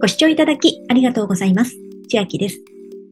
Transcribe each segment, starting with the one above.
ご視聴いただきありがとうございます。千秋です。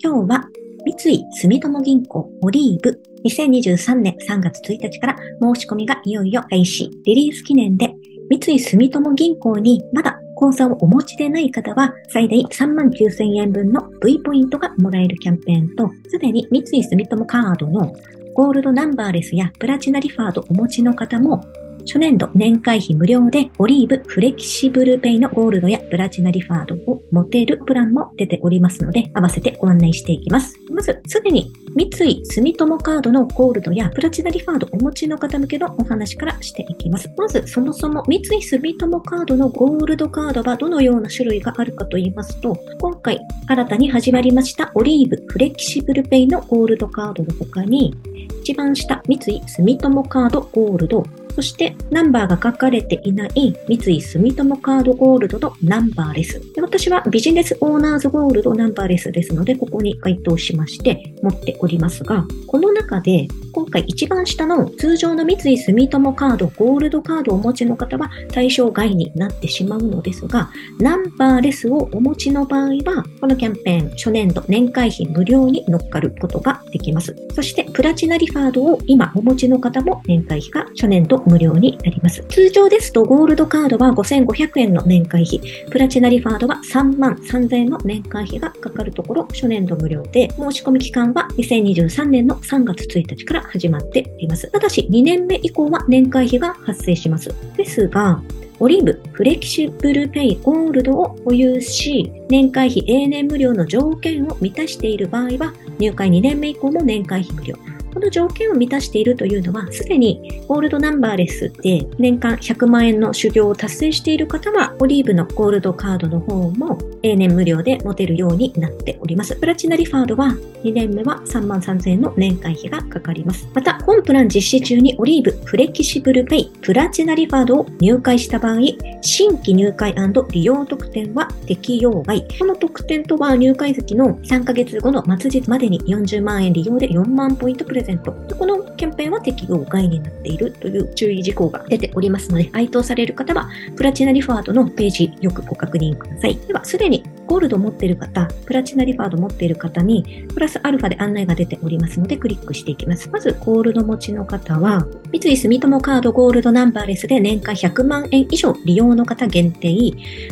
今日は三井住友銀行オリーブ2023年3月1日から申し込みがいよいよ開始、リリース記念で三井住友銀行にまだ口座をお持ちでない方は最大3万9000円分の V ポイントがもらえるキャンペーンと、すでに三井住友カードのゴールドナンバーレスやプラチナリファードお持ちの方も初年度年会費無料でオリーブフレキシブルペイのゴールドやプラチナリファードを持てるプランも出ておりますので、合わせてご案内していきます。まず、すでに三井住友カードのゴールドやプラチナリファードお持ちの方向けのお話からしていきます。まず、そもそも三井住友カードのゴールドカードはどのような種類があるかと言いますと、今回新たに始まりましたオリーブフレキシブルペイのゴールドカードの他に、一番下、三井住友カードゴールド、そしてナンバーが書かれていない三井住友カードゴールドのナンバーレス。で私はビジネスオーナーズゴールドナンバーレスですので、ここに該当しまして持っておりますが、この中で今回一番下の通常の三井住友カード、ゴールドカードをお持ちの方は対象外になってしまうのですが、ナンバーレスをお持ちの場合は、このキャンペーン初年度年会費無料に乗っかることができます。そしてプラチナリファードを今お持ちの方も年会費が初年度無料になります。通常ですとゴールドカードは5500円の年会費、プラチナリファードは3万3000円の年会費がかかるところ初年度無料で、申し込み期間は2023年の3月1日から始まっています。ただし、2年目以降は年会費が発生します。ですが、オリーブフレキシブルペイゴールドを保有し、年会費永年無料の条件を満たしている場合は、入会2年目以降も年会費無料。この条件を満たしているというのは、すでにゴールドナンバーレスで年間100万円の修行を達成している方は、オリーブのゴールドカードの方も永年無料で持てるようになっております。プラチナリファードは2年目は3万3000円の年会費がかかります。また、本プラン実施中にオリーブフレキシブルペイプラチナリファードを入会した場合、新規入会利用特典は適用外。この特典とは入会月の3ヶ月後の末日までに40万円利用で4万ポイントプレゼント。このキャンペーンは適用外になっているという注意事項が出ておりますので、該当される方はプラチナリファードのページよくご確認ください。では、すでにゴールド持っている方、プラチナリファード持っている方に、プラスアルファで案内が出ておりますので、クリックしていきます。まず、ゴールド持ちの方は、三井住友カードゴールドナンバーレスで年間100万円以上利用の方限定、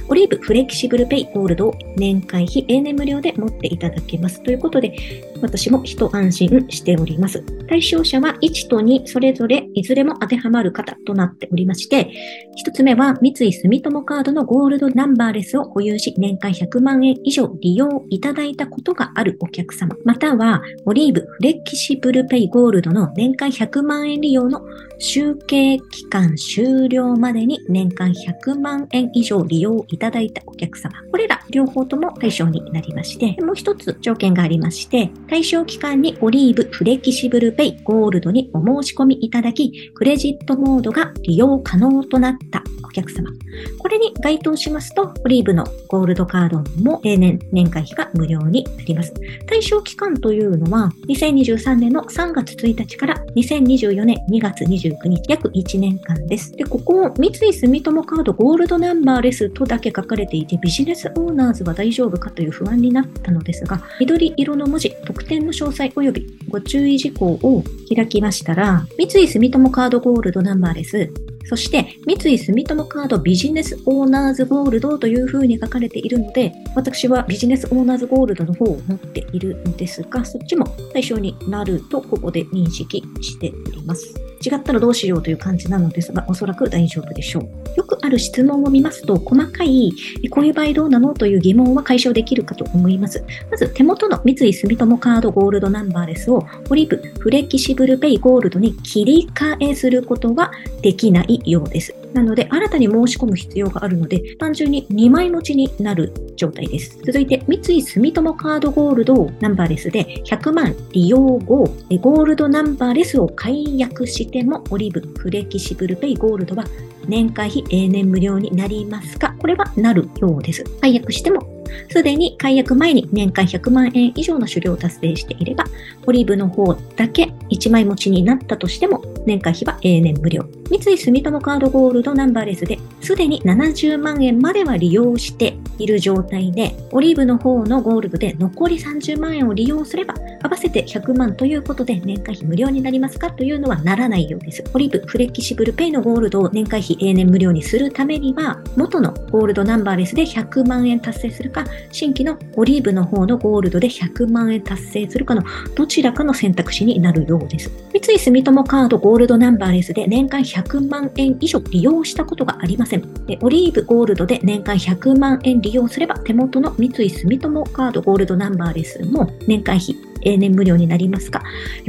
オリーブフレキシブルペイゴールドを年会費永年無料で持っていただけます。ということで、私も一安心しております。対象者は1と2、それぞれいずれも当てはまる方となっておりまして、一つ目は三井住友カードのゴールドナンバーレスを保有し、年間100万万円以上利用いただいたことがあるお客様、または、オリーブフレキシブルペイゴールドの年間100万円利用の集計期間終了までに年間100万円以上利用いただいたお客様。これら両方とも対象になりまして、もう一つ条件がありまして、対象期間にオリーブフレキシブルペイゴールドにお申し込みいただき、クレジットモードが利用可能となったお客様。これに該当しますと、オリーブのゴールドカードも平年年会費が無料になります。対象期間というのは、2023年の3月1日から2024年2月29日、約1年間です。で、ここ、三井住友カードゴールドナンバーレスとだけ書かれていて、ビジネスオーナーズは大丈夫かという不安になったのですが、緑色の文字、特典の詳細及びご注意事項を開きましたら、三井住友カードゴールドナンバーレス、そして、三井住友カードビジネスオーナーズゴールドという風に書かれているので、私はビジネスオーナーズゴールドの方を持っているんですが、そっちも対象になるとここで認識しております。違ったらどうしようという感じなのですが、おそらく大丈夫でしょう。よくある質問を見ますと、細かい、こういう場合どうなのという疑問は解消できるかと思います。まず、手元の三井住友カードゴールドナンバーレスを、オリブフレキシブルペイゴールドに切り替えすることはできないようです。なので、新たに申し込む必要があるので、単純に2枚持ちになる状態です。続いて、三井住友カードゴールドナンバーレスで100万利用後、ゴールドナンバーレスを解約しても、オリブフレキシブルペイゴールドは年会費永年無料になりますか？これはなるようです。解約してもすでに解約前に年間100万円以上の狩猟を達成していれば、オリーブの方だけ1枚持ちになったとしても、年会費は永年無料。三井住友カードゴールドナンバーレスで、すでに70万円までは利用している状態で、オリーブの方のゴールドで残り30万円を利用すれば、合わせて100万ということで年会費無料になりますかというのはならないようです。オリーブフレキシブルペイのゴールドを年会費永年無料にするためには、元のゴールドナンバーレスで100万円達成するか、新規のオリーブの方のゴールドで100万円達成するかのどちらかの選択肢になるようです。三井住友カードゴールドナンバーレスで年間100万円以上利用したことがありません。オリーブゴールドで年間100万円利用すれば手元の三井住友カードゴールドナンバーレスも年会費永年無料になりますか？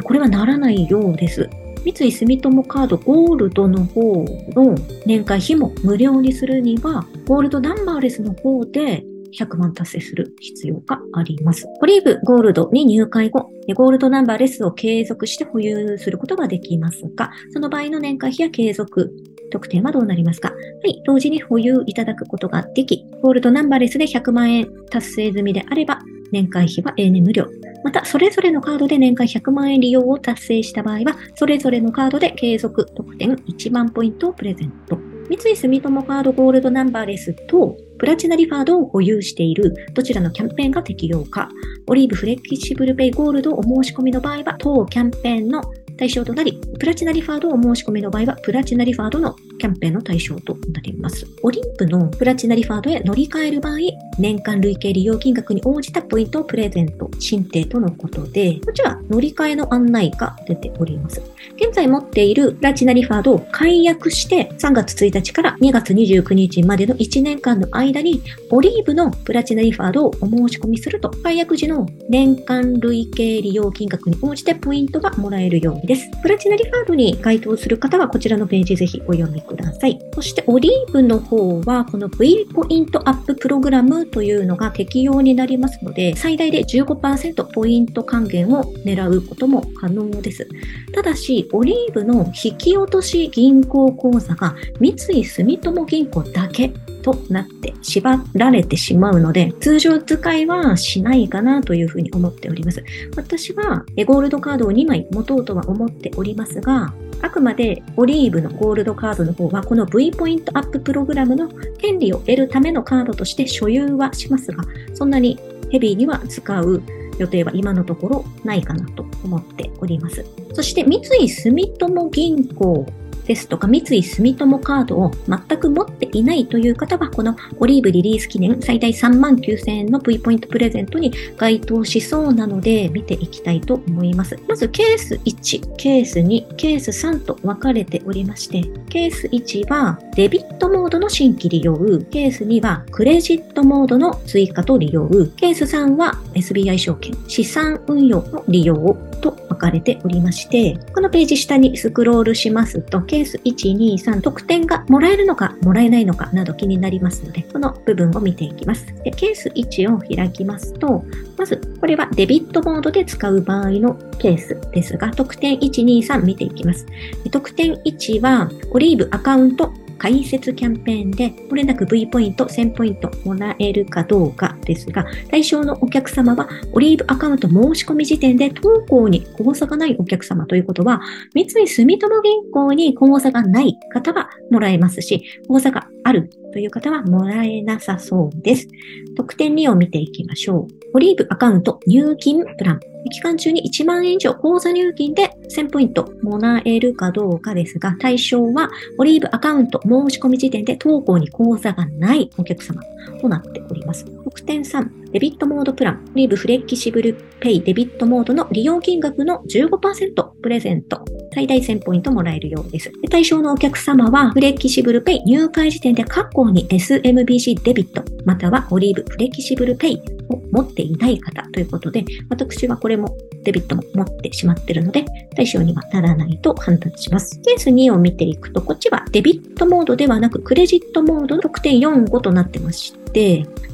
これはならないようです。三井住友カードゴールドの方の年会費も無料にするには、ゴールドナンバーレスの方で100万達成する必要があります。オリーブゴールドに入会後、ゴールドナンバーレスを継続して保有することができますが、その場合の年会費や継続特典はどうなりますか？はい、同時に保有いただくことができ、ゴールドナンバーレスで100万円達成済みであれば、年会費は永年無料。また、それぞれのカードで年間100万円利用を達成した場合は、それぞれのカードで継続特典1万ポイントをプレゼント。三井住友カードゴールドナンバーレスとプラチナリファードを保有しているどちらのキャンペーンが適用か、オリーブフレキシブルペイゴールドお申し込みの場合は、当キャンペーンの対象となり、プラチナリファードを申し込みの場合は、プラチナリファードのキャンペーンの対象となります。オリンプのプラチナリファードへ乗り換える場合、年間累計利用金額に応じたポイントをプレゼント、申請とのことで、こちら乗り換えの案内が出ております。現在持っているプラチナリファードを解約して3月1日から2月29日までの1年間の間にオリーブのプラチナリファードをお申し込みすると解約時の年間累計利用金額に応じてポイントがもらえるようです。プラチナリファードに該当する方はこちらのページぜひお読みください。そしてオリーブの方はこの V ポイントアッププログラムというのが適用になりますので最大で15%ポイント還元を狙うことも可能です。ただしオリーブの引き落とし銀行口座が三井住友銀行だけとなって縛られてしまうので、通常使いはしないかなというふうに思っております。私はゴールドカードを2枚持とうとは思っておりますが、あくまでオリーブのゴールドカードの方はこの V ポイントアッププログラムの権利を得るためのカードとして所有はしますが、そんなにヘビーには使う予定は今のところないかなと思っております。そして三井住友銀行ですとか、三井住友カードを全く持っていないという方は、このオリーブリリース記念最大3万9000円の V ポイントプレゼントに該当しそうなので、見ていきたいと思います。まず、ケース1、ケース2、ケース3と分かれておりまして、ケース1はデビットモードの新規利用、ケース2はクレジットモードの追加と利用、ケース3は SBI 証券、資産運用の利用と分かれておりまして、このページ下にスクロールしますと、ケース1、2、3、得点がもらえるのか、もらえないのかなど気になりますので、この部分を見ていきます。でケース1を開きますと、まず、これはデビットモードで使う場合のケースですが、得点1、2、3見ていきます。得点1は、オリーブアカウント解説キャンペーンで、これなく V ポイント、1000ポイントもらえるかどうかですが、対象のお客様は、オリーブアカウント申し込み時点で当行に口座がないお客様ということは、三井住友銀行に口座がない方はもらえますし、口座があるという方はもらえなさそうです。特典2を見ていきましょう。オリーブアカウント入金プラン。期間中に1万円以上口座入金で1000ポイントもらえるかどうかですが、対象はオリーブアカウント申し込み時点で当行に口座がないお客様となっております。特典3、デビットモードプラン、リーブフレキシブルペイデビットモードの利用金額の15%プレゼント。最大1000ポイントもらえるようです。で対象のお客様は、フレキシブルペイ入会時点で過去に SMBC デビット、またはオリーブフレキシブルペイを持っていない方ということで、私はこれもデビットも持ってしまってるので、対象にはならないと判断します。ケース2を見ていくと、こっちはデビットモードではなく、クレジットモードの6.45となってまして、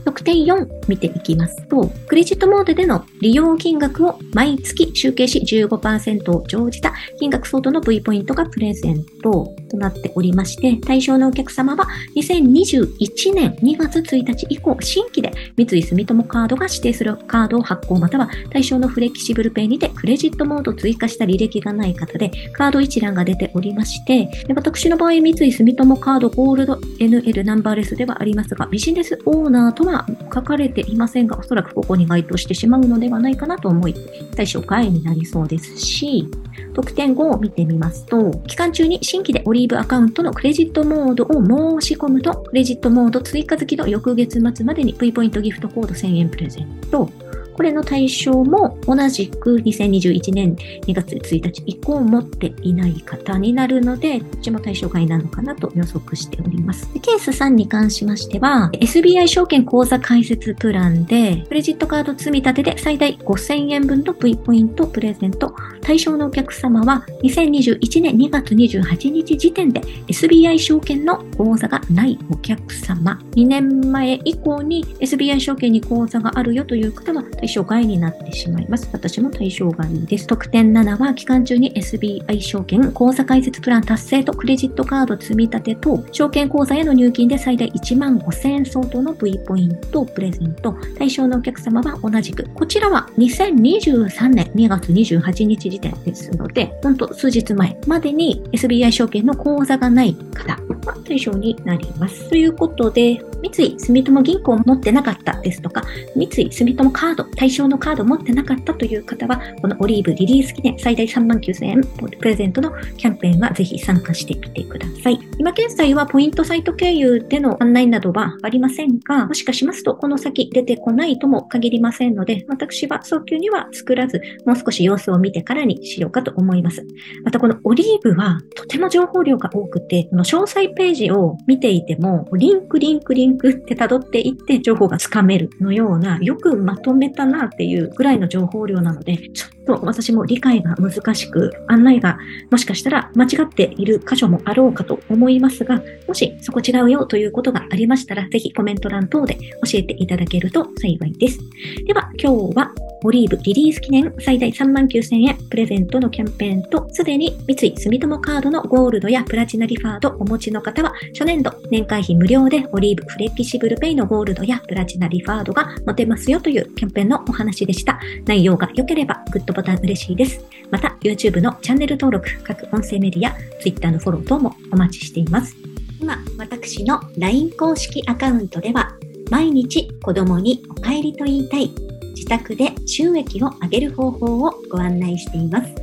特典4見ていきますと、クレジットモードでの利用金額を毎月集計し15%を乗じた金額相当の V ポイントがプレゼントとなっておりまして、対象のお客様は2021年2月1日以降、新規で三井住友カードが指定するカードを発行または対象のフレキシブルペイにてクレジットモードを追加した履歴がない方で、カード一覧が出ておりまして、私の場合、三井住友カードゴールド NL ナンバーレスではありますが、ビジネスオーナーとは書かれていませんが、おそらくここに該当してしまうのではないかなと思い、対象外になりそうですし、特典5を見てみますと、期間中に新規でオリーブアカウントのクレジットモードを申し込むと、クレジットモード追加付きの翌月末までに V ポイントギフトコード1000円プレゼント、これの対象も同じく2021年2月1日以降持っていない方になるので、こっちも対象外なのかなと予測しております。ケース3に関しましては、SBI 証券口座開設プランで、クレジットカード積み立てで最大5000円分の V ポイントプレゼント。対象のお客様は2021年2月28日時点で SBI 証券の口座がないお客様。2年前以降に SBI 証券に口座があるよという方は対象外になってしまいます。私も対象外です。特典7は期間中に SBI 証券口座開設プラン達成とクレジットカード積み立てと証券口座への入金で最大1万5000円相当の V ポイントをプレゼント。対象のお客様は同じく。こちらは2023年2月28日時点ですので、ほんと数日前までに SBI 証券の口座がない方が対象になります。ということで、三井住友銀行を持ってなかったですとか、三井住友カード、対象のカード持ってなかったという方は、このオリーブリリース記念最大3万9000円プレゼントのキャンペーンはぜひ参加してみてください。今現在はポイントサイト経由での案内などはありませんが、もしかしますとこの先出てこないとも限りませんので、私は早急には作らず、もう少し様子を見てからにしようかと思います。またこのオリーブはとても情報量が多くて、この詳細ページを見ていても、リンク、リンク、リンクって辿っていって情報がつかめるのような、よくまとめたなっていうぐらいの情報量なので、ちょっと私も理解が難しく、案内がもしかしたら間違っている箇所もあろうかと思いますが、もしそこ違うよということがありましたら、ぜひコメント欄等で教えていただけると幸いです。では、今日はオリーブリリース記念最大3万9000円プレゼントのキャンペーンと、すでに三井住友カードのゴールドやプラチナリファードお持ちの方は、初年度年会費無料でオリーブフレキシブルペイのゴールドやプラチナリファードが持てますよというキャンペーンのお話でした。内容が良ければグッドボタン嬉しいです。また、YouTube のチャンネル登録、各音声メディア、Twitter のフォロー等もお待ちしています。今、私の LINE 公式アカウントでは、毎日子供にお帰りと言いたい自宅で収益を上げる方法をご案内しています。